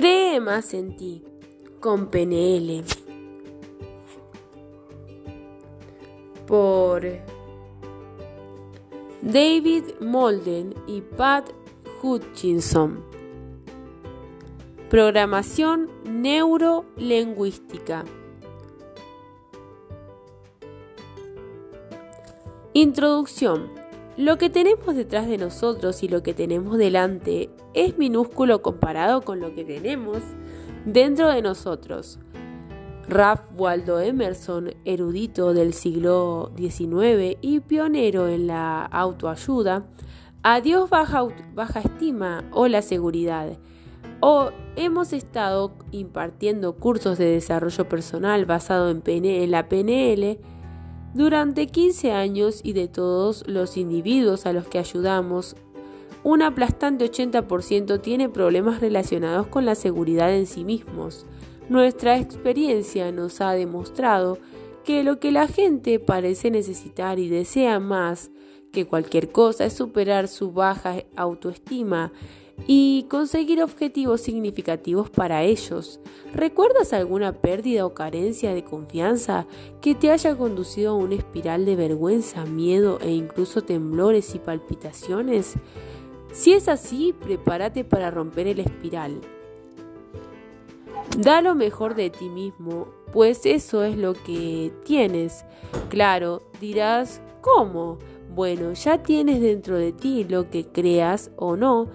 Cree más en ti con PNL. Por David Molden y Pat Hutchinson. Programación neurolingüística. Introducción. Lo que tenemos detrás de nosotros y lo que tenemos delante es minúsculo comparado con lo que tenemos dentro de nosotros. Ralph Waldo Emerson, erudito del siglo XIX y pionero en la autoayuda, adiós baja, baja estima o la seguridad. O hemos estado impartiendo cursos de desarrollo personal basado en, en la PNL durante 15 años y de todos los individuos a los que ayudamos, un aplastante 80% tiene problemas relacionados con la seguridad en sí mismos. Nuestra experiencia nos ha demostrado que lo que la gente parece necesitar y desea más que cualquier cosa es superar su baja autoestima y conseguir objetivos significativos para ellos. ¿Recuerdas alguna pérdida o carencia de confianza que te haya conducido a una espiral de vergüenza, miedo e incluso temblores y palpitaciones? Si es así, prepárate para romper el espiral. Da lo mejor de ti mismo, pues eso es lo que tienes. Claro, dirás, ¿cómo? Bueno, ya tienes dentro de ti lo que creas o no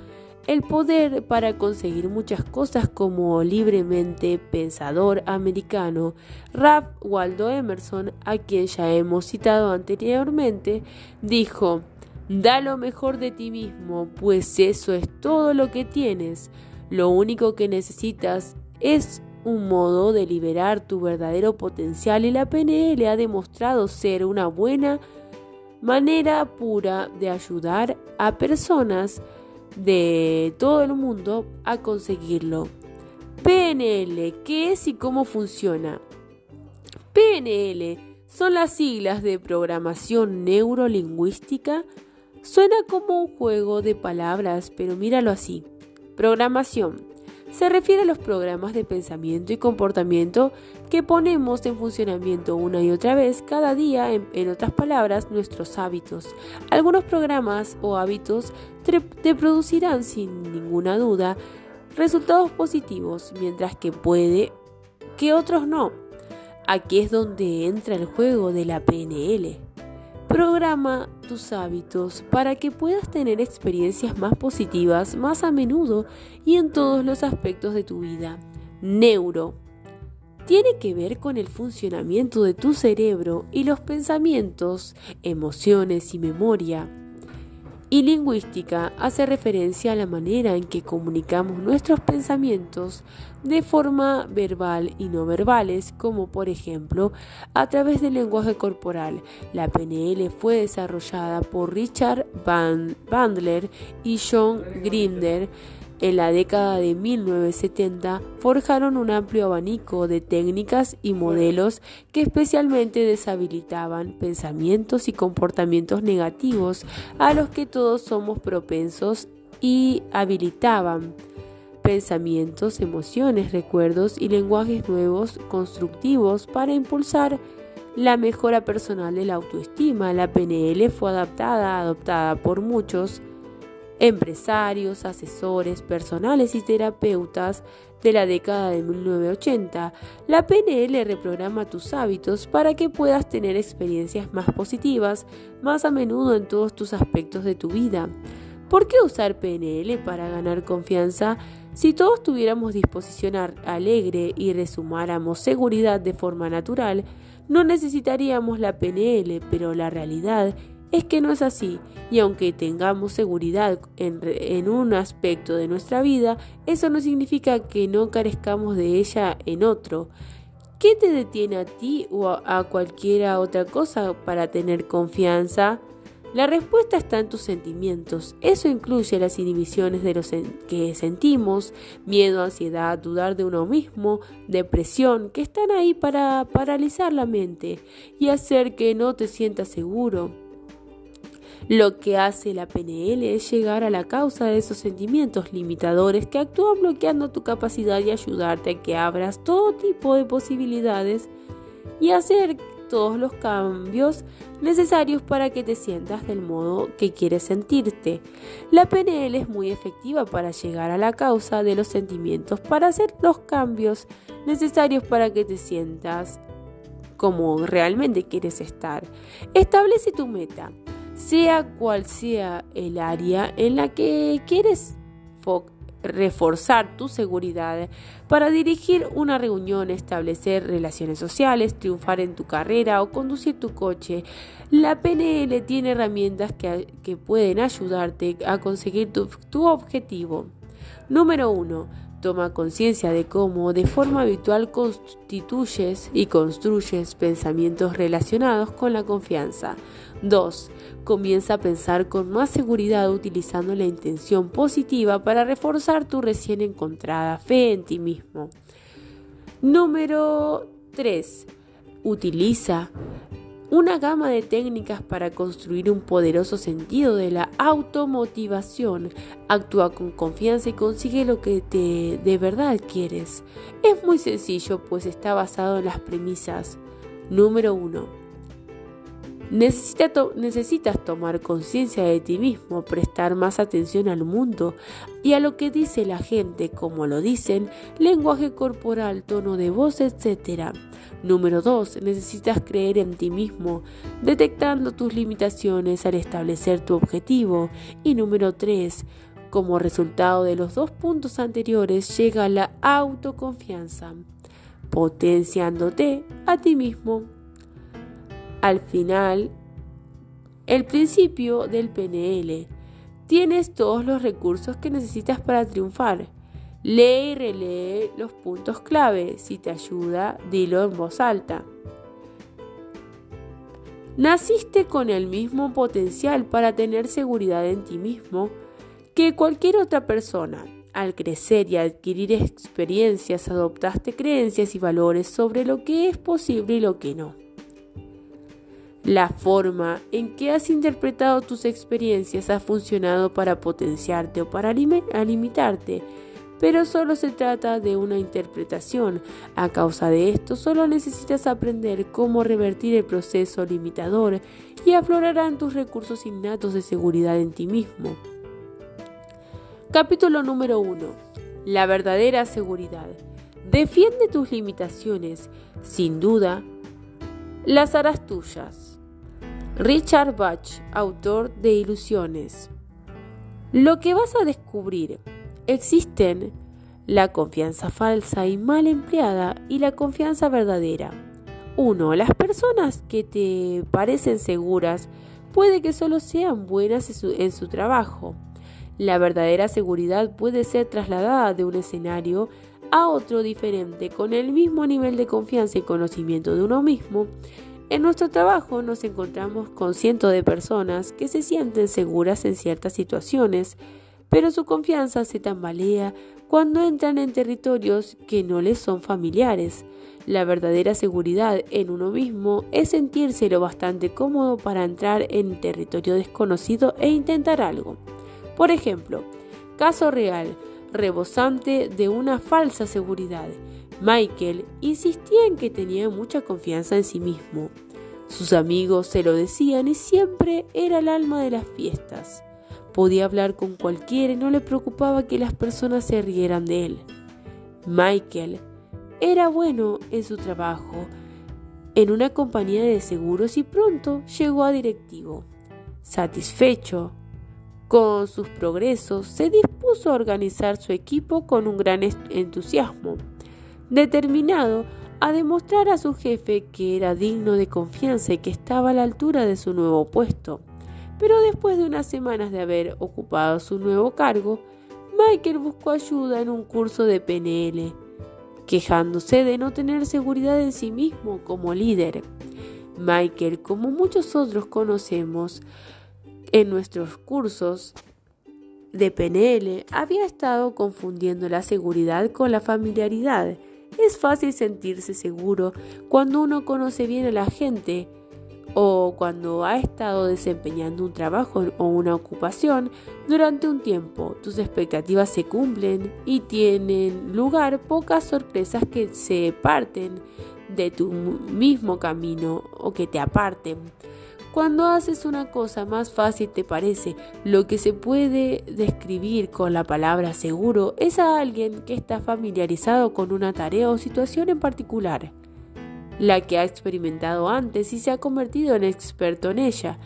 el poder para conseguir muchas cosas como libremente pensador americano Ralph Waldo Emerson, a quien ya hemos citado anteriormente, dijo, Da lo mejor de ti mismo, pues eso es todo lo que tienes. Lo único que necesitas es un modo de liberar tu verdadero potencial y la PNL ha demostrado ser una buena manera pura de ayudar a personas de todo el mundo a conseguirlo. PNL, ¿qué es y cómo funciona? PNL son las siglas de programación neurolingüística. Suena como un juego de palabras, pero míralo así. Programación se refiere a los programas de pensamiento y comportamiento que ponemos en funcionamiento una y otra vez cada día, en, otras palabras, nuestros hábitos. Algunos programas o hábitos te producirán sin ninguna duda resultados positivos, mientras que puede que otros no. Aquí es donde entra el juego de la PNL. Programa tus hábitos para que puedas tener experiencias más positivas más a menudo y en todos los aspectos de tu vida. Neuro. Tiene que ver con el funcionamiento de tu cerebro y los pensamientos, emociones y memoria y lingüística hace referencia a la manera en que comunicamos nuestros pensamientos de forma verbal y no verbales, como por ejemplo a través del lenguaje corporal. La PNL fue desarrollada por Richard Bandler y John Grinder en la década de 1970 forjaron un amplio abanico de técnicas y modelos que especialmente deshabilitaban pensamientos y comportamientos negativos a los que todos somos propensos y habilitaban pensamientos, emociones, recuerdos y lenguajes nuevos constructivos para impulsar la mejora personal de la autoestima. La PNL fue adaptada, adoptada por muchos empresarios, asesores personales y terapeutas de la década de 1980. La PNL reprograma tus hábitos para que puedas tener experiencias más positivas más a menudo en todos tus aspectos de tu vida. ¿Por qué usar PNL para ganar confianza? Si todos tuviéramos disposición alegre y resumáramos seguridad de forma natural, no necesitaríamos la PNL, pero la realidad es que no es así, y aunque tengamos seguridad en, un aspecto de nuestra vida, eso no significa que no carezcamos de ella en otro. ¿Qué te detiene a ti o a, cualquiera otra cosa para tener confianza? La respuesta está en tus sentimientos. Eso incluye las inhibiciones de los que sentimos, miedo, ansiedad, dudar de uno mismo, depresión, que están ahí para paralizar la mente y hacer que no te sientas seguro. Lo que hace la PNL es llegar a la causa de esos sentimientos limitadores que actúan bloqueando tu capacidad y ayudarte a que abras todo tipo de posibilidades y hacer todos los cambios necesarios para que te sientas del modo que quieres sentirte. La PNL es muy efectiva para llegar a la causa de los sentimientos, para hacer los cambios necesarios para que te sientas como realmente quieres estar. Establece tu meta, sea cual sea el área en la que quieres reforzar tu seguridad para dirigir una reunión, establecer relaciones sociales, triunfar en tu carrera o conducir tu coche. La PNL tiene herramientas que, pueden ayudarte a conseguir tu, tu objetivo. Número 1 Toma conciencia de cómo de forma habitual constituyes y construyes pensamientos relacionados con la confianza. 2. Comienza a pensar con más seguridad utilizando la intención positiva para reforzar tu recién encontrada fe en ti mismo. Número 3. Utiliza una gama de técnicas para construir un poderoso sentido de la automotivación. Actúa con confianza y consigue lo que te de verdad quieres. Es muy sencillo, pues está basado en las premisas. Número 1 necesitas tomar conciencia de ti mismo, prestar más atención al mundo y a lo que dice la gente, como lo dicen, lenguaje corporal, tono de voz, etc. Número 2. Necesitas creer en ti mismo, detectando tus limitaciones al establecer tu objetivo. Y número 3. Como resultado de los dos puntos anteriores llega la autoconfianza, potenciándote a ti mismo al final, el principio del PNL. Tienes todos los recursos que necesitas para triunfar. Lee y relee los puntos clave. Si te ayuda, dilo en voz alta. Naciste con el mismo potencial para tener seguridad en ti mismo que cualquier otra persona. Al crecer y adquirir experiencias, adoptaste creencias y valores sobre lo que es posible y lo que no. La forma en que has interpretado tus experiencias ha funcionado para potenciarte o para limitarte, pero solo se trata de una interpretación. A causa de esto, solo necesitas aprender cómo revertir el proceso limitador y aflorarán tus recursos innatos de seguridad en ti mismo. Capítulo número 1. La verdadera seguridad. Defiende tus limitaciones. Sin duda, las harás tuyas. Richard Bach, autor de Ilusiones. Lo que vas a descubrir. Existen la confianza falsa y mal empleada y la confianza verdadera. 1. Las personas que te parecen seguras puede que solo sean buenas en su, en su trabajo. La verdadera seguridad puede ser trasladada de un escenario a otro diferente con el mismo nivel de confianza y conocimiento de uno mismo en nuestro trabajo nos encontramos con cientos de personas que se sienten seguras en ciertas situaciones, pero su confianza se tambalea cuando entran en territorios que no les son familiares. La verdadera seguridad en uno mismo es sentirse lo bastante cómodo para entrar en territorio desconocido e intentar algo. Por ejemplo, caso real, rebosante de una falsa seguridad. Michael insistía en que tenía mucha confianza en sí mismo. Sus amigos se lo decían y siempre era el alma de las fiestas. Podía hablar con cualquiera y no le preocupaba que las personas se rieran de él. Michael era bueno en su trabajo en una compañía de seguros y pronto llegó a directivo. Satisfecho con sus progresos, se dispuso a organizar su equipo con un gran entusiasmo determinado a demostrar a su jefe que era digno de confianza y que estaba a la altura de su nuevo puesto. Pero después de unas semanas de haber ocupado su nuevo cargo, Michael buscó ayuda en un curso de PNL, quejándose de no tener seguridad en sí mismo como líder. Michael, como muchos otros conocemos en nuestros cursos de PNL, había estado confundiendo la seguridad con la familiaridad es fácil sentirse seguro cuando uno conoce bien a la gente o cuando ha estado desempeñando un trabajo o una ocupación durante un tiempo, tus expectativas se cumplen y tienen lugar pocas sorpresas que se parten de tu mismo camino o que te aparten. Cuando haces una cosa más fácil te parece, lo que se puede describir con la palabra seguro es a alguien que está familiarizado con una tarea o situación en particular, la que ha experimentado antes y se ha convertido en experto en ella,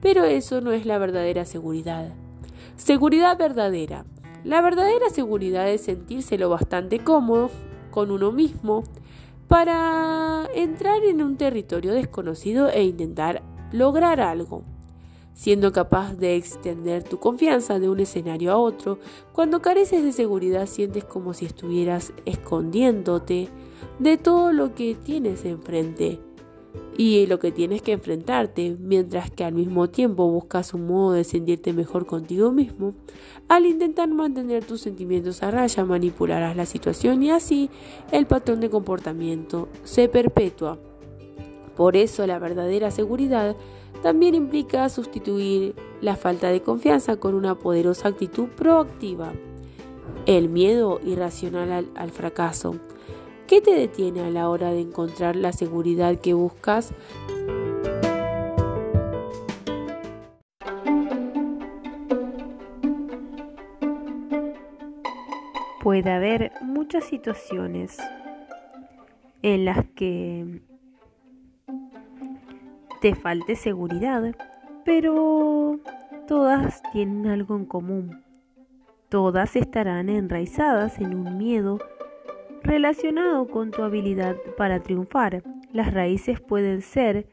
pero eso no es la verdadera seguridad. Seguridad verdadera. La verdadera seguridad es sentirse lo bastante cómodo con uno mismo para entrar en un territorio desconocido e intentar lograr algo, siendo capaz de extender tu confianza de un escenario a otro. Cuando careces de seguridad sientes como si estuvieras escondiéndote de todo lo que tienes enfrente y lo que tienes que enfrentarte, mientras que al mismo tiempo buscas un modo de sentirte mejor contigo mismo. Al intentar mantener tus sentimientos a raya, manipularás la situación y así el patrón de comportamiento se perpetúa. Por eso la verdadera seguridad también implica sustituir la falta de confianza con una poderosa actitud proactiva. El miedo irracional al, fracaso. ¿Qué te detiene a la hora de encontrar la seguridad que buscas? Puede haber muchas situaciones en las que te falte seguridad, pero todas tienen algo en común. Todas estarán enraizadas en un miedo relacionado con tu habilidad para triunfar. Las raíces pueden ser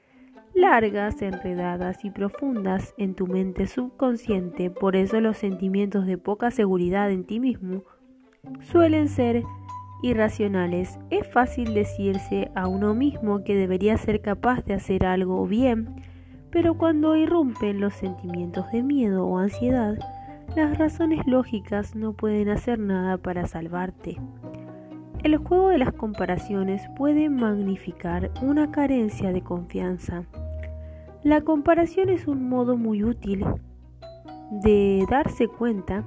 largas, enredadas y profundas en tu mente subconsciente, por eso los sentimientos de poca seguridad en ti mismo suelen ser irracionales, es fácil decirse a uno mismo que debería ser capaz de hacer algo bien, pero cuando irrumpen los sentimientos de miedo o ansiedad, las razones lógicas no pueden hacer nada para salvarte. El juego de las comparaciones puede magnificar una carencia de confianza. La comparación es un modo muy útil de darse cuenta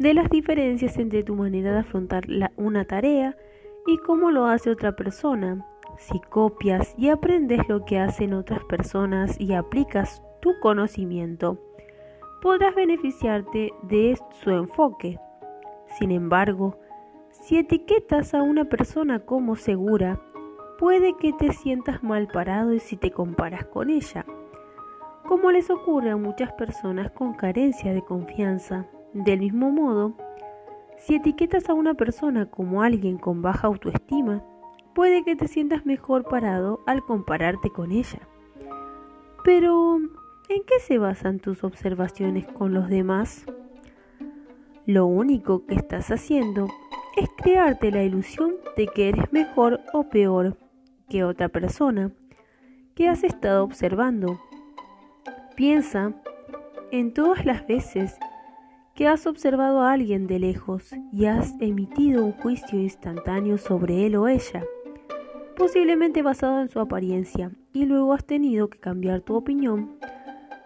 de las diferencias entre tu manera de afrontar una tarea y cómo lo hace otra persona. Si copias y aprendes lo que hacen otras personas y aplicas tu conocimiento, podrás beneficiarte de su enfoque. Sin embargo, si etiquetas a una persona como segura, puede que te sientas mal parado si te comparas con ella, como les ocurre a muchas personas con carencia de confianza. Del mismo modo, si etiquetas a una persona como alguien con baja autoestima, puede que te sientas mejor parado al compararte con ella. Pero, ¿en qué se basan tus observaciones con los demás? Lo único que estás haciendo es crearte la ilusión de que eres mejor o peor que otra persona que has estado observando. Piensa en todas las veces que has observado a alguien de lejos y has emitido un juicio instantáneo sobre él o ella, posiblemente basado en su apariencia, y luego has tenido que cambiar tu opinión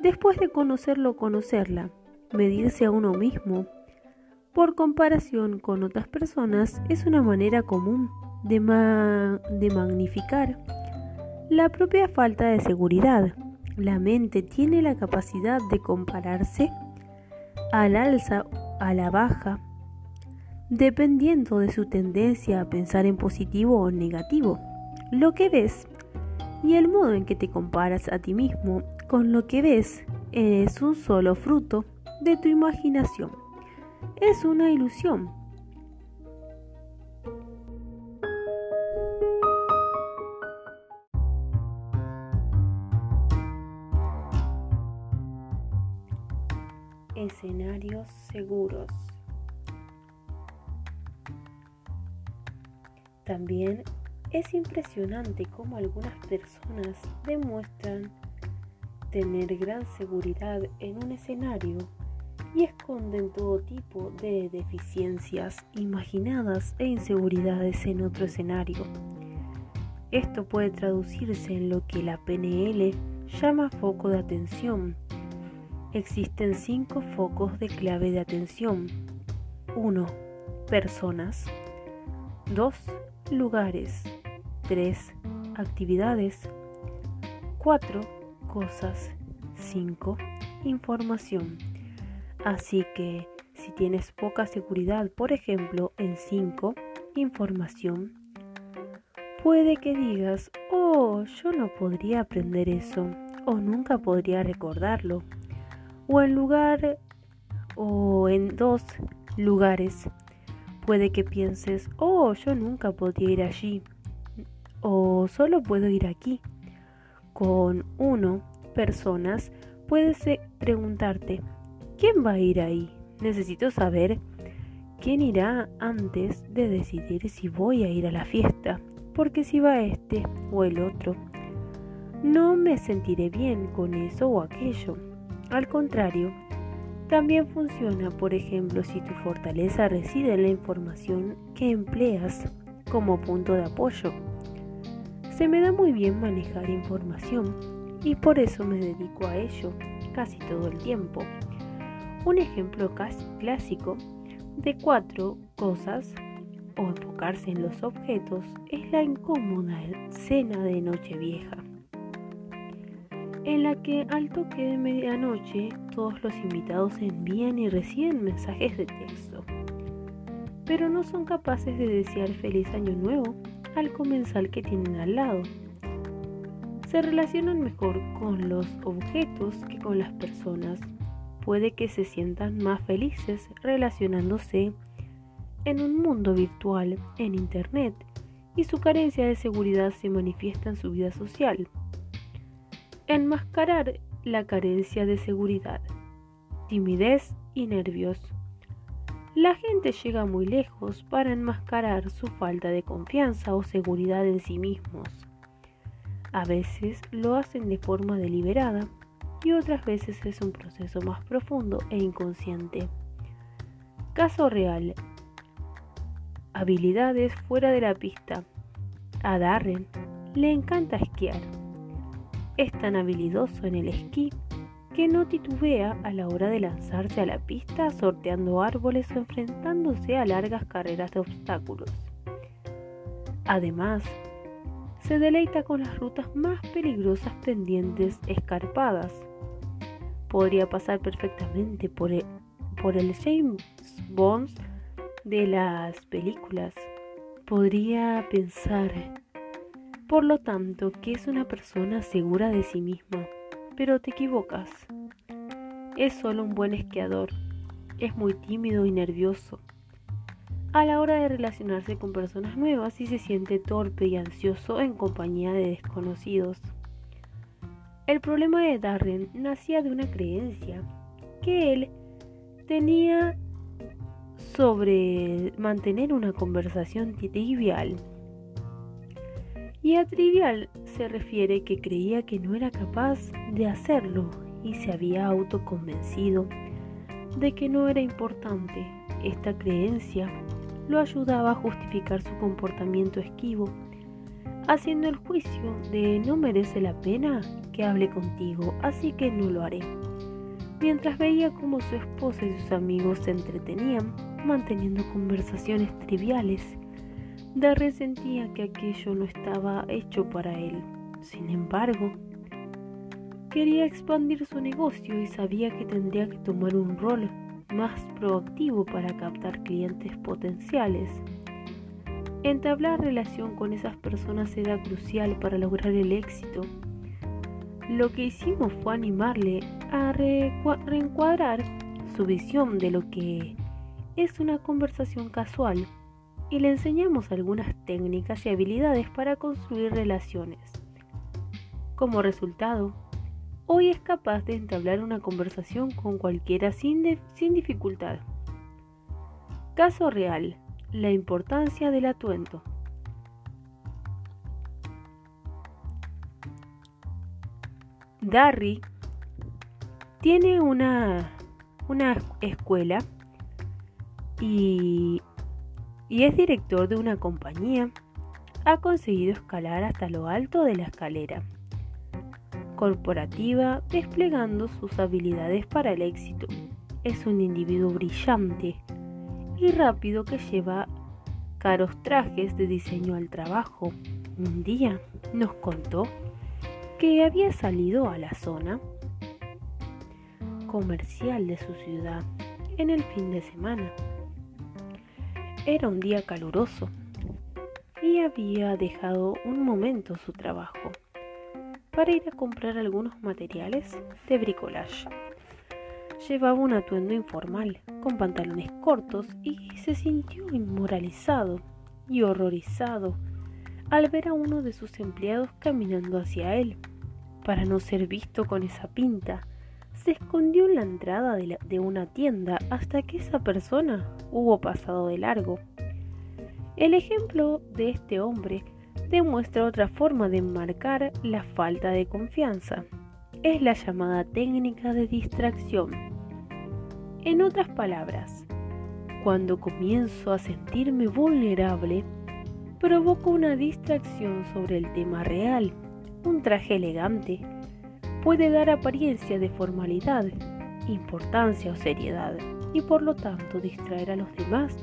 después de conocerlo o conocerla, medirse a uno mismo. Por comparación con otras personas es una manera común de, de magnificar la propia falta de seguridad. La mente tiene la capacidad de compararse al alza a la baja, dependiendo de su tendencia a pensar en positivo o negativo. Lo que ves y el modo en que te comparas a ti mismo con lo que ves es un solo fruto de tu imaginación. Es una ilusión escenarios seguros. También es impresionante cómo algunas personas demuestran tener gran seguridad en un escenario y esconden todo tipo de deficiencias imaginadas e inseguridades en otro escenario. Esto puede traducirse en lo que la PNL llama foco de atención. Existen cinco focos de clave de atención. 1. Personas. 2. Lugares. 3. Actividades. 4. Cosas. 5. Información. Así que si tienes poca seguridad, por ejemplo, en 5, información, puede que digas, oh, yo no podría aprender eso, o nunca podría recordarlo, o en lugar, o en dos lugares, puede que pienses, oh, yo nunca podría ir allí, o solo puedo ir aquí. Con uno, personas, puedes preguntarte, ¿quién va a ir ahí? Necesito saber quién irá antes de decidir si voy a ir a la fiesta, porque si va este o el otro, no me sentiré bien con eso o aquello. Al contrario, también funciona, por ejemplo, si tu fortaleza reside en la información que empleas como punto de apoyo. Se me da muy bien manejar información y por eso me dedico a ello casi todo el tiempo. Un ejemplo clásico de cuatro cosas o enfocarse en los objetos es la incómoda cena de Nochevieja, en la que al toque de medianoche todos los invitados envían y reciben mensajes de texto, pero no son capaces de desear feliz año nuevo al comensal que tienen al lado. Se relacionan mejor con los objetos que con las personas puede que se sientan más felices relacionándose en un mundo virtual, en Internet, y su carencia de seguridad se manifiesta en su vida social. Enmascarar la carencia de seguridad, timidez y nervios. La gente llega muy lejos para enmascarar su falta de confianza o seguridad en sí mismos. A veces lo hacen de forma deliberada y otras veces es un proceso más profundo e inconsciente. Caso real. Habilidades fuera de la pista. A Darren le encanta esquiar. Es tan habilidoso en el esquí que no titubea a la hora de lanzarse a la pista sorteando árboles o enfrentándose a largas carreras de obstáculos. Además, se deleita con las rutas más peligrosas pendientes escarpadas podría pasar perfectamente por el, por el James Bond de las películas. Podría pensar, por lo tanto, que es una persona segura de sí misma, pero te equivocas. Es solo un buen esquiador. Es muy tímido y nervioso. A la hora de relacionarse con personas nuevas y se siente torpe y ansioso en compañía de desconocidos. El problema de Darren nacía de una creencia que él tenía sobre mantener una conversación trivial. Y a trivial se refiere que creía que no era capaz de hacerlo y se había autoconvencido de que no era importante. Esta creencia lo ayudaba a justificar su comportamiento esquivo, haciendo el juicio de no merece la pena que hable contigo, así que no lo haré. Mientras veía cómo su esposa y sus amigos se entretenían manteniendo conversaciones triviales, Darren sentía que aquello no estaba hecho para él. Sin embargo, quería expandir su negocio y sabía que tendría que tomar un rol más proactivo para captar clientes potenciales. Entablar relación con esas personas era crucial para lograr el éxito lo que hicimos fue animarle a reencuadrar su visión de lo que es una conversación casual y le enseñamos algunas técnicas y habilidades para construir relaciones. Como resultado, hoy es capaz de entablar una conversación con cualquiera sin, sin dificultad. Caso real, la importancia del atuendo. Darry tiene una, una escuela y, y es director de una compañía. ha conseguido escalar hasta lo alto de la escalera corporativa desplegando sus habilidades para el éxito. Es un individuo brillante y rápido que lleva caros trajes de diseño al trabajo. Un día nos contó que había salido a la zona comercial de su ciudad en el fin de semana. Era un día caluroso y había dejado un momento su trabajo para ir a comprar algunos materiales de bricolage. Llevaba un atuendo informal, con pantalones cortos, y se sintió inmoralizado y horrorizado al ver a uno de sus empleados caminando hacia él. Para no ser visto con esa pinta, se escondió en la entrada de, una tienda hasta que esa persona hubo pasado de largo. El ejemplo de este hombre demuestra otra forma de enmarcar la falta de confianza. Es la llamada técnica de distracción. En otras palabras, cuando comienzo a sentirme vulnerable, provoco una distracción sobre el tema real. Un traje elegante puede dar apariencia de formalidad, importancia o seriedad y por lo tanto distraer a los demás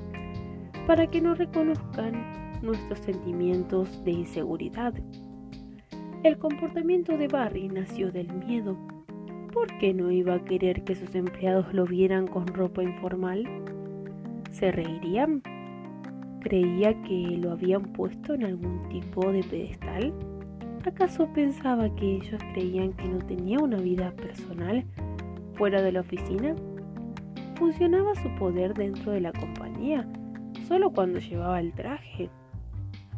para que no reconozcan nuestros sentimientos de inseguridad. El comportamiento de Barry nació del miedo. ¿Por qué no iba a querer que sus empleados lo vieran con ropa informal? ¿Se reirían? ¿Creía que lo habían puesto en algún tipo de pedestal? ¿Acaso pensaba que ellos creían que no tenía una vida personal fuera de la oficina? ¿Funcionaba su poder dentro de la compañía solo cuando llevaba el traje?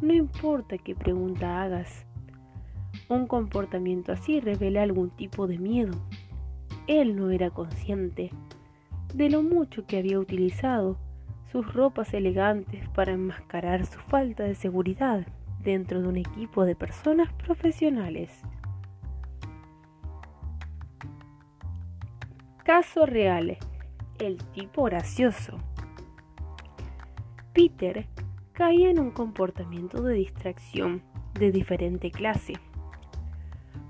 No importa qué pregunta hagas. Un comportamiento así revela algún tipo de miedo. Él no era consciente de lo mucho que había utilizado sus ropas elegantes para enmascarar su falta de seguridad dentro de un equipo de personas profesionales. Caso real. El tipo gracioso. Peter caía en un comportamiento de distracción de diferente clase.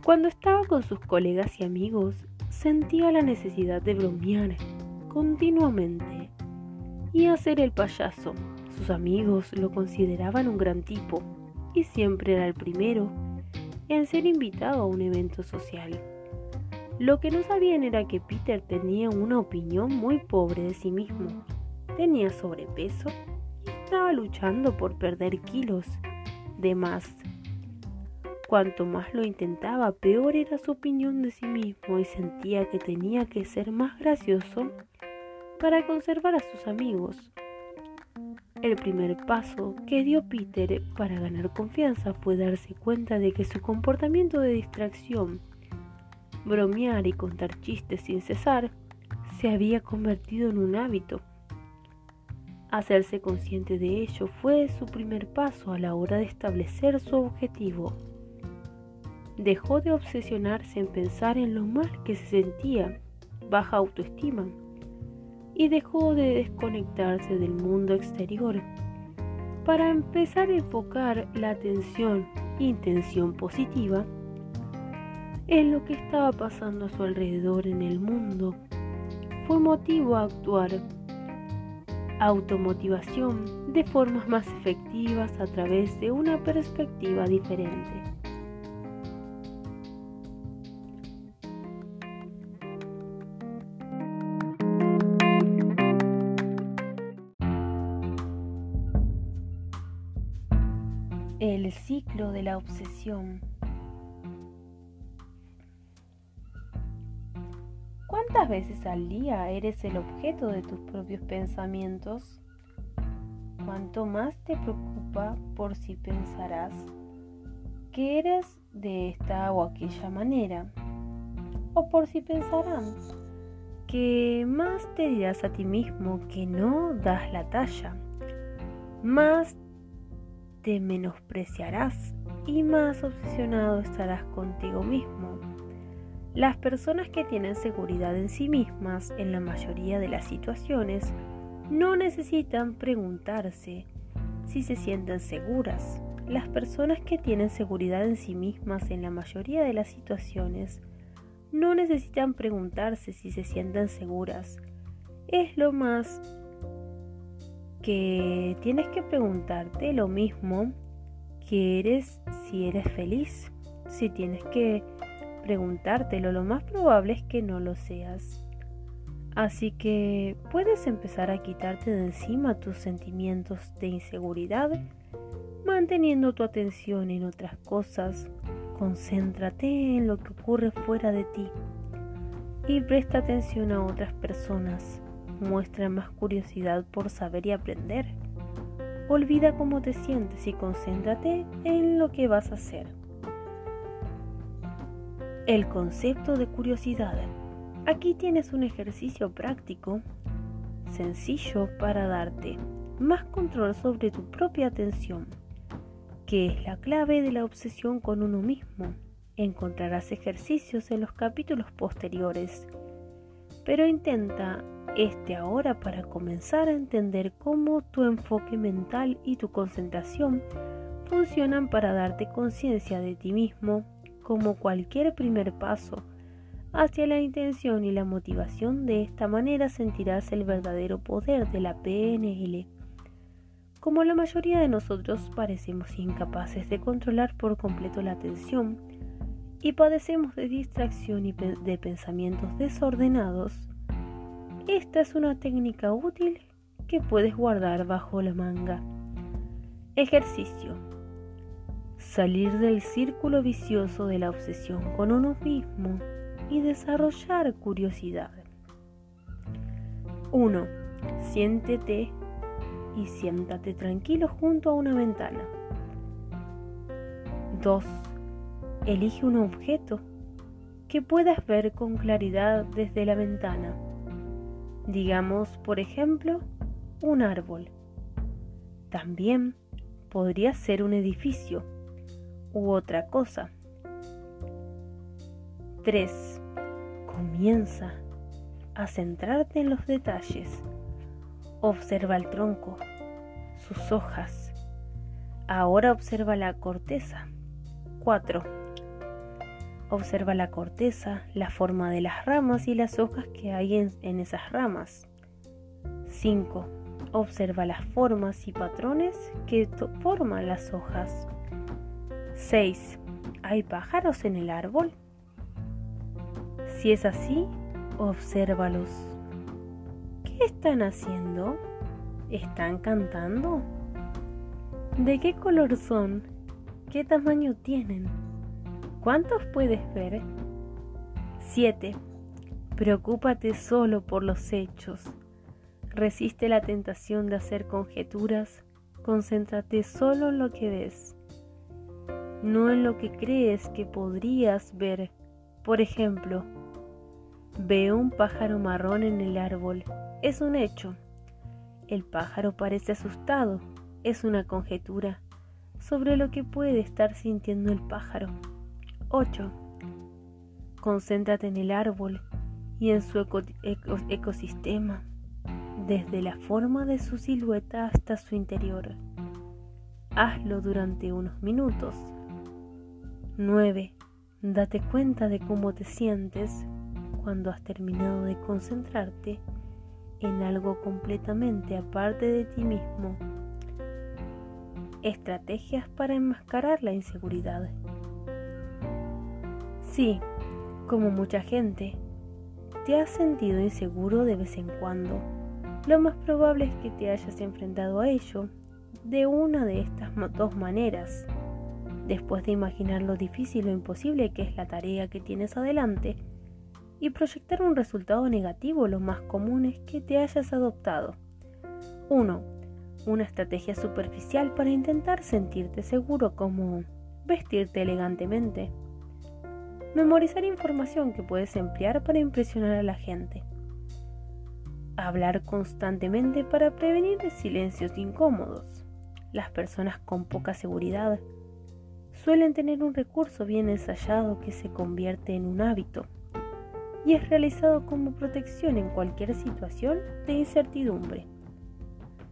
Cuando estaba con sus colegas y amigos, sentía la necesidad de bromear continuamente y hacer el payaso. Sus amigos lo consideraban un gran tipo y siempre era el primero en ser invitado a un evento social. Lo que no sabían era que Peter tenía una opinión muy pobre de sí mismo. Tenía sobrepeso estaba luchando por perder kilos de más. Cuanto más lo intentaba, peor era su opinión de sí mismo y sentía que tenía que ser más gracioso para conservar a sus amigos. El primer paso que dio Peter para ganar confianza fue darse cuenta de que su comportamiento de distracción, bromear y contar chistes sin cesar, se había convertido en un hábito. Hacerse consciente de ello fue su primer paso a la hora de establecer su objetivo. Dejó de obsesionarse en pensar en lo mal que se sentía, baja autoestima, y dejó de desconectarse del mundo exterior para empezar a enfocar la atención e intención positiva en lo que estaba pasando a su alrededor en el mundo. Fue motivo a actuar automotivación de formas más efectivas a través de una perspectiva diferente. Ciclo de la obsesión. ¿Cuántas veces al día eres el objeto de tus propios pensamientos? Cuanto más te preocupa por si pensarás que eres de esta o aquella manera, o por si pensarán que más te dirás a ti mismo que no das la talla, más te menospreciarás y más obsesionado estarás contigo mismo las personas que tienen seguridad en sí mismas en la mayoría de las situaciones no necesitan preguntarse si se sienten seguras. las personas que tienen seguridad en sí mismas en la mayoría de las situaciones no necesitan preguntarse si se sienten seguras. Es lo más que tienes que preguntarte lo mismo que eres si eres feliz. Si tienes que preguntártelo, lo más probable es que no lo seas. Así que puedes empezar a quitarte de encima tus sentimientos de inseguridad, manteniendo tu atención en otras cosas. Concéntrate en lo que ocurre fuera de ti y presta atención a otras personas. Muestra más curiosidad por saber y aprender. Olvida cómo te sientes y concéntrate en lo que vas a hacer. El concepto de curiosidad. Aquí tienes un ejercicio práctico, sencillo para darte más control sobre tu propia atención, que es la clave de la obsesión con uno mismo. Encontrarás ejercicios en los capítulos posteriores, pero intenta este ahora para comenzar a entender cómo tu enfoque mental y tu concentración funcionan para darte conciencia de ti mismo como cualquier primer paso hacia la intención y la motivación. De esta manera sentirás el verdadero poder de la PNL. Como la mayoría de nosotros parecemos incapaces de controlar por completo la atención y padecemos de distracción y de pensamientos desordenados, esta es una técnica útil que puedes guardar bajo la manga. Ejercicio. Salir del círculo vicioso de la obsesión con uno mismo y desarrollar curiosidad. 1. Siéntete y siéntate tranquilo junto a una ventana. 2. Elige un objeto que puedas ver con claridad desde la ventana. Digamos, por ejemplo, un árbol. También podría ser un edificio u otra cosa. 3. Comienza a centrarte en los detalles. Observa el tronco, sus hojas. Ahora observa la corteza. 4. Observa la corteza, la forma de las ramas y las hojas que hay en, esas ramas. 5. Observa las formas y patrones que forman las hojas. 6. ¿Hay pájaros en el árbol? Si es así, obsérvalos. ¿Qué están haciendo? ¿Están cantando? ¿De qué color son? ¿Qué tamaño tienen? ¿Cuántos puedes ver? 7. Preocúpate solo por los hechos. Resiste la tentación de hacer conjeturas. Concéntrate solo en lo que ves no en lo que crees que podrías ver. Por ejemplo, veo un pájaro marrón en el árbol. Es un hecho. El pájaro parece asustado. Es una conjetura sobre lo que puede estar sintiendo el pájaro. 8. Concéntrate en el árbol y en su ecosistema, desde la forma de su silueta hasta su interior. Hazlo durante unos minutos 9. Date cuenta de cómo te sientes cuando has terminado de concentrarte en algo completamente aparte de ti mismo. Estrategias para enmascarar la inseguridad. Sí, como mucha gente, te has sentido inseguro de vez en cuando. Lo más probable es que te hayas enfrentado a ello de una de estas dos maneras después de imaginar lo difícil o imposible que es la tarea que tienes adelante y proyectar un resultado negativo, lo más común es que te hayas adoptado. 1. Una estrategia superficial para intentar sentirte seguro como vestirte elegantemente. Memorizar información que puedes emplear para impresionar a la gente. Hablar constantemente para prevenir silencios incómodos. Las personas con poca seguridad suelen tener un recurso bien ensayado que se convierte en un hábito y es realizado como protección en cualquier situación de incertidumbre.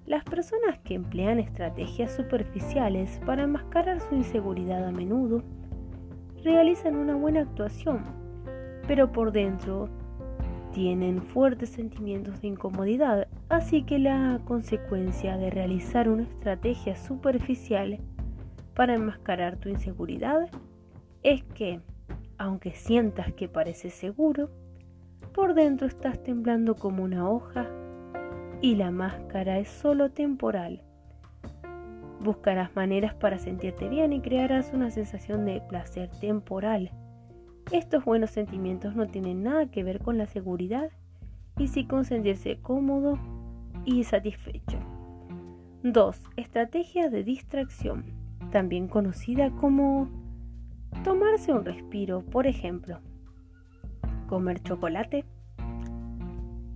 Las personas que emplean estrategias superficiales para enmascarar su inseguridad a menudo realizan una buena actuación, pero por dentro tienen fuertes sentimientos de incomodidad, así que la consecuencia de realizar una estrategia superficial para enmascarar tu inseguridad es que, aunque sientas que pareces seguro, por dentro estás temblando como una hoja y la máscara es solo temporal. Buscarás maneras para sentirte bien y crearás una sensación de placer temporal. Estos buenos sentimientos no tienen nada que ver con la seguridad y sí con sentirse cómodo y satisfecho. 2. Estrategia de distracción, también conocida como tomarse un respiro, por ejemplo, comer chocolate,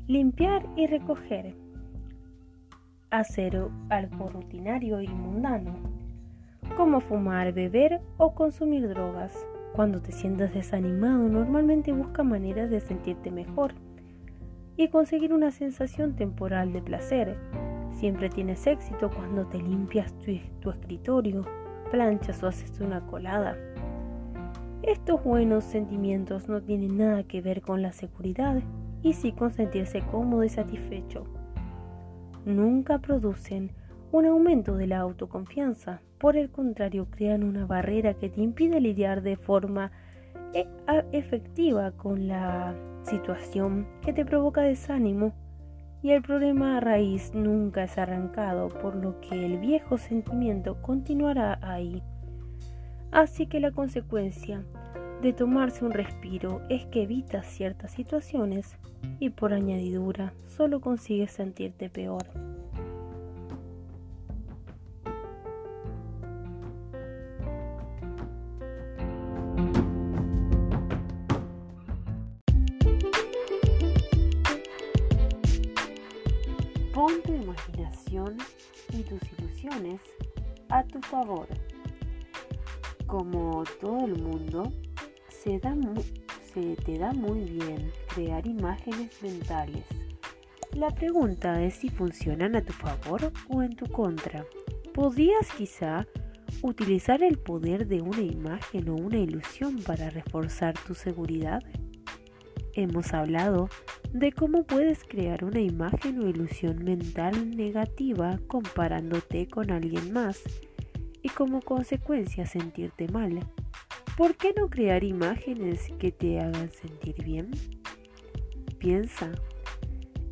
limpiar y recoger, hacer algo rutinario y mundano, como fumar, beber o consumir drogas. Cuando te sientas desanimado, normalmente busca maneras de sentirte mejor y conseguir una sensación temporal de placer. Siempre tienes éxito cuando te limpias tu, tu escritorio, planchas o haces una colada. Estos buenos sentimientos no tienen nada que ver con la seguridad y sí con sentirse cómodo y satisfecho. Nunca producen un aumento de la autoconfianza, por el contrario crean una barrera que te impide lidiar de forma e, efectiva con la situación que te provoca desánimo y el problema a raíz nunca es arrancado, por lo que el viejo sentimiento continuará ahí. Así que la consecuencia de tomarse un respiro es que evitas ciertas situaciones y por añadidura solo consigues sentirte peor. Pon tu imaginación y tus ilusiones a tu favor. Como todo el mundo, se, te da muy bien crear imágenes mentales. La pregunta es si funcionan a tu favor o en tu contra. ¿Podrías quizá utilizar el poder de una imagen o una ilusión para reforzar tu seguridad? Hemos hablado de cómo puedes crear una imagen o ilusión mental negativa comparándote con alguien más y como consecuencia sentirte mal. ¿Por qué no crear imágenes que te hagan sentir bien? Piensa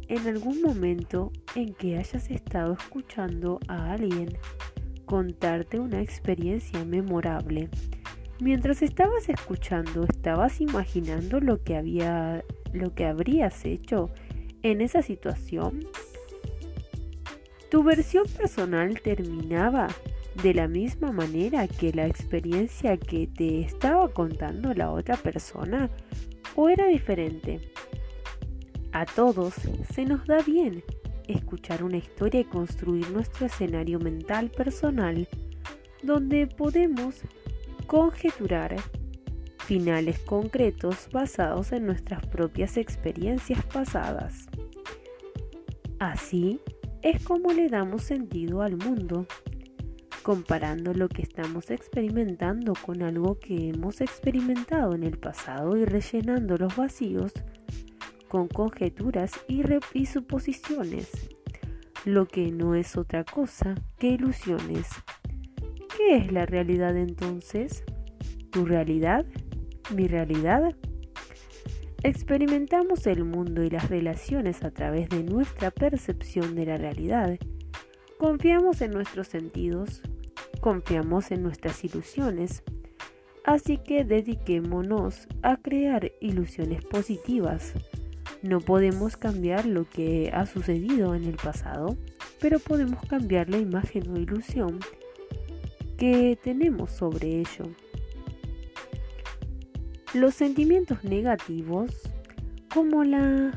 en algún momento en que hayas estado escuchando a alguien contarte una experiencia memorable. Mientras estabas escuchando, estabas imaginando lo que había lo que habrías hecho en esa situación. Tu versión personal terminaba de la misma manera que la experiencia que te estaba contando la otra persona o era diferente. A todos se nos da bien escuchar una historia y construir nuestro escenario mental personal donde podemos conjeturar finales concretos basados en nuestras propias experiencias pasadas. Así es como le damos sentido al mundo comparando lo que estamos experimentando con algo que hemos experimentado en el pasado y rellenando los vacíos con conjeturas y, y suposiciones, lo que no es otra cosa que ilusiones. ¿Qué es la realidad entonces? ¿Tu realidad? ¿Mi realidad? Experimentamos el mundo y las relaciones a través de nuestra percepción de la realidad. Confiamos en nuestros sentidos, confiamos en nuestras ilusiones. Así que dediquémonos a crear ilusiones positivas. No podemos cambiar lo que ha sucedido en el pasado, pero podemos cambiar la imagen o ilusión que tenemos sobre ello. Los sentimientos negativos, como la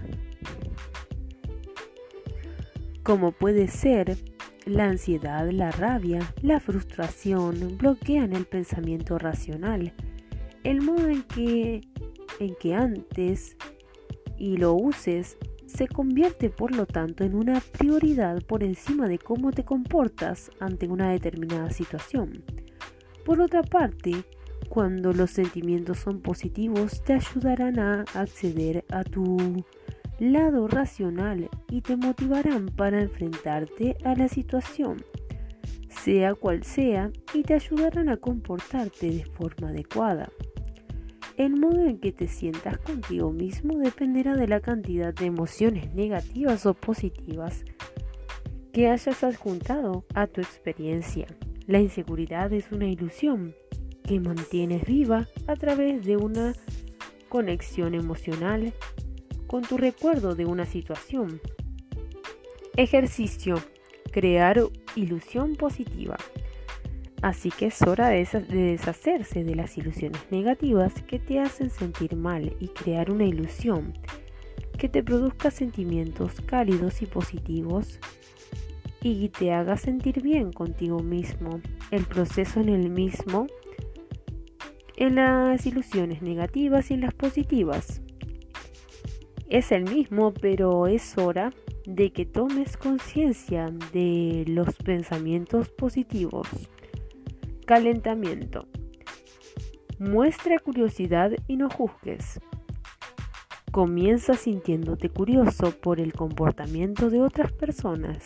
como puede ser la ansiedad, la rabia, la frustración bloquean el pensamiento racional. El modo en que, en que antes y lo uses se convierte por lo tanto en una prioridad por encima de cómo te comportas ante una determinada situación. Por otra parte, cuando los sentimientos son positivos, te ayudarán a acceder a tu lado racional y te motivarán para enfrentarte a la situación, sea cual sea, y te ayudarán a comportarte de forma adecuada. El modo en que te sientas contigo mismo dependerá de la cantidad de emociones negativas o positivas que hayas adjuntado a tu experiencia. La inseguridad es una ilusión que mantienes viva a través de una conexión emocional con tu recuerdo de una situación. Ejercicio. Crear ilusión positiva. Así que es hora de deshacerse de las ilusiones negativas que te hacen sentir mal y crear una ilusión que te produzca sentimientos cálidos y positivos y te haga sentir bien contigo mismo. El proceso en el mismo, en las ilusiones negativas y en las positivas. Es el mismo, pero es hora de que tomes conciencia de los pensamientos positivos. Calentamiento. Muestra curiosidad y no juzgues. Comienza sintiéndote curioso por el comportamiento de otras personas.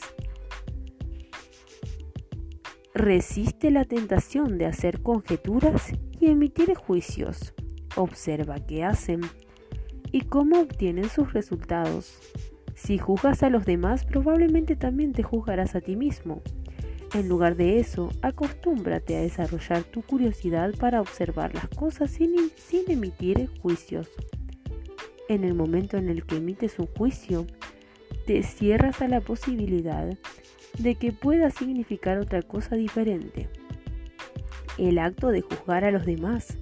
Resiste la tentación de hacer conjeturas y emitir juicios. Observa qué hacen y cómo obtienen sus resultados. Si juzgas a los demás, probablemente también te juzgarás a ti mismo. En lugar de eso, acostúmbrate a desarrollar tu curiosidad para observar las cosas sin, sin, emitir juicios. En el momento en el que emites un juicio, te cierras a la posibilidad de que pueda significar otra cosa diferente. El acto de juzgar a los demás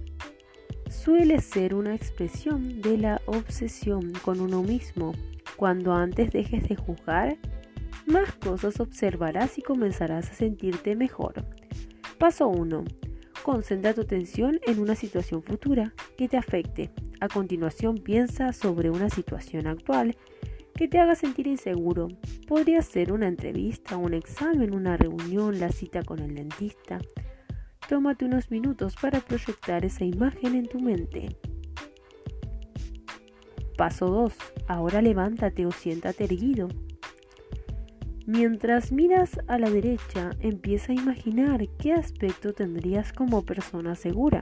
suele ser una expresión de la obsesión con uno mismo. Cuando antes dejes de juzgar, más cosas observarás y comenzarás a sentirte mejor. Paso 1. Concentra tu atención en una situación futura que te afecte. A continuación piensa sobre una situación actual que te haga sentir inseguro. Podría ser una entrevista, un examen, una reunión, la cita con el dentista. Tómate unos minutos para proyectar esa imagen en tu mente. Paso 2. Ahora levántate o siéntate erguido. Mientras miras a la derecha, empieza a imaginar qué aspecto tendrías como persona segura.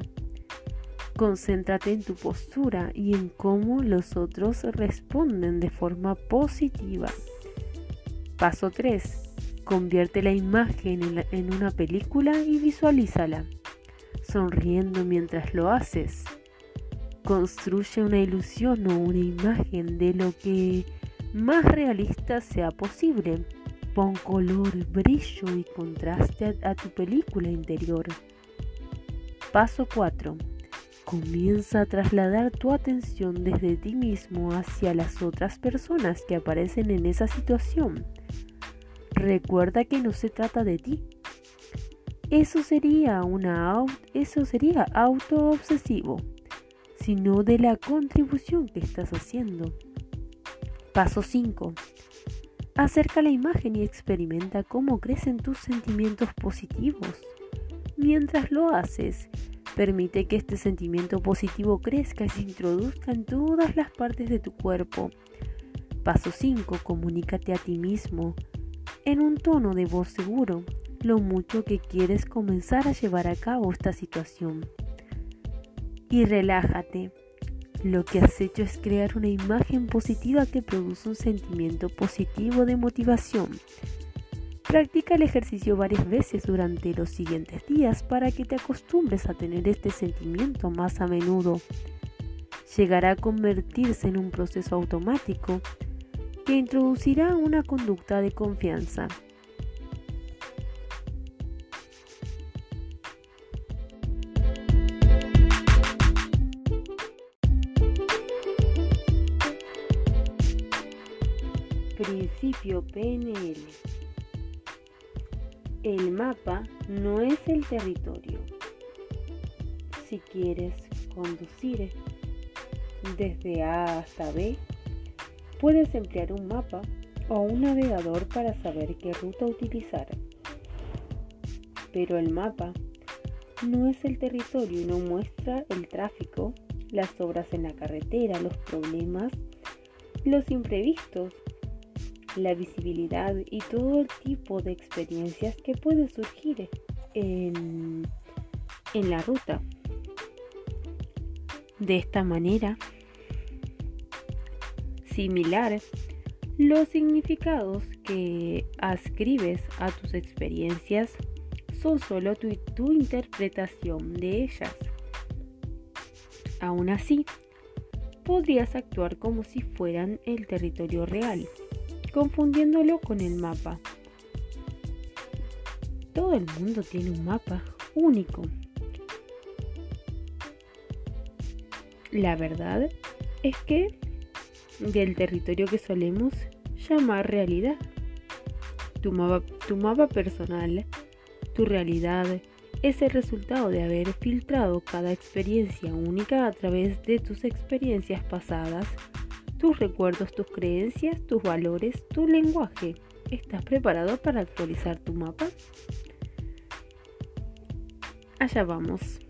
Concéntrate en tu postura y en cómo los otros responden de forma positiva. Paso 3. Convierte la imagen en, una película y visualízala, sonriendo mientras lo haces. Construye una ilusión o una imagen de lo que más realista sea posible Pon color, brillo y contraste a, tu película interior. Paso 4. Comienza a trasladar tu atención desde ti mismo hacia las otras personas que aparecen en esa situación. Recuerda que no se trata de ti. Eso sería una eso sería auto obsesivo, sino de la contribución que estás haciendo. Paso 5. Acerca la imagen y experimenta cómo crecen tus sentimientos positivos. Mientras lo haces, permite que este sentimiento positivo crezca y se introduzca en todas las partes de tu cuerpo. Paso 5. Comunícate a ti mismo en un tono de voz seguro lo mucho que quieres comenzar a llevar a cabo esta situación. Y relájate. Lo que has hecho es crear una imagen positiva que produce un sentimiento positivo de motivación. Practica el ejercicio varias veces durante los siguientes días para que te acostumbres a tener este sentimiento más a menudo. Llegará a convertirse en un proceso automático que introducirá una conducta de confianza. Principio PNL. El mapa no es el territorio. Si quieres conducir desde A hasta B, Puedes emplear un mapa o un navegador para saber qué ruta utilizar. Pero el mapa no es el territorio y no muestra el tráfico, las obras en la carretera, los problemas, los imprevistos, la visibilidad y todo el tipo de experiencias que puede surgir en, en la ruta. De esta manera, similar, los significados que ascribes a tus experiencias son solo tu, tu interpretación de ellas. Aún así, podrías actuar como si fueran el territorio real, confundiéndolo con el mapa. Todo el mundo tiene un mapa único. La verdad es que del territorio que solemos llamar realidad. Tu mapa, personal tu realidad es el resultado de haber filtrado cada experiencia única a través de tus experiencias pasadas, tus recuerdos, tus creencias, tus valores, tu lenguaje. ¿Estás preparado para actualizar tu mapa? Allá vamos.